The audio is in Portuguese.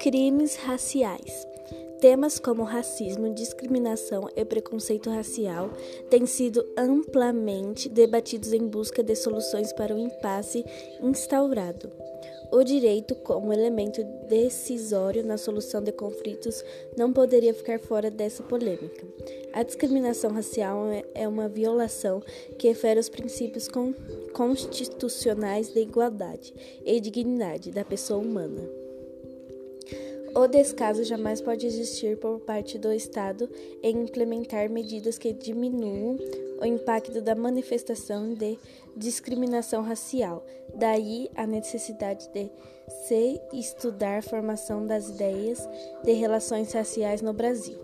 Crimes raciais. Temas como racismo, discriminação e preconceito racial têm sido amplamente debatidos em busca de soluções para o impasse instaurado. O direito, como elemento decisório na solução de conflitos, não poderia ficar fora dessa polêmica. A discriminação racial é uma violação que fere os princípios constitucionais de igualdade e dignidade da pessoa humana. O descaso jamais pode existir por parte do Estado em implementar medidas que diminuam o impacto da manifestação de discriminação racial. Daí a necessidade de se estudar a formação das ideias de relações raciais no Brasil.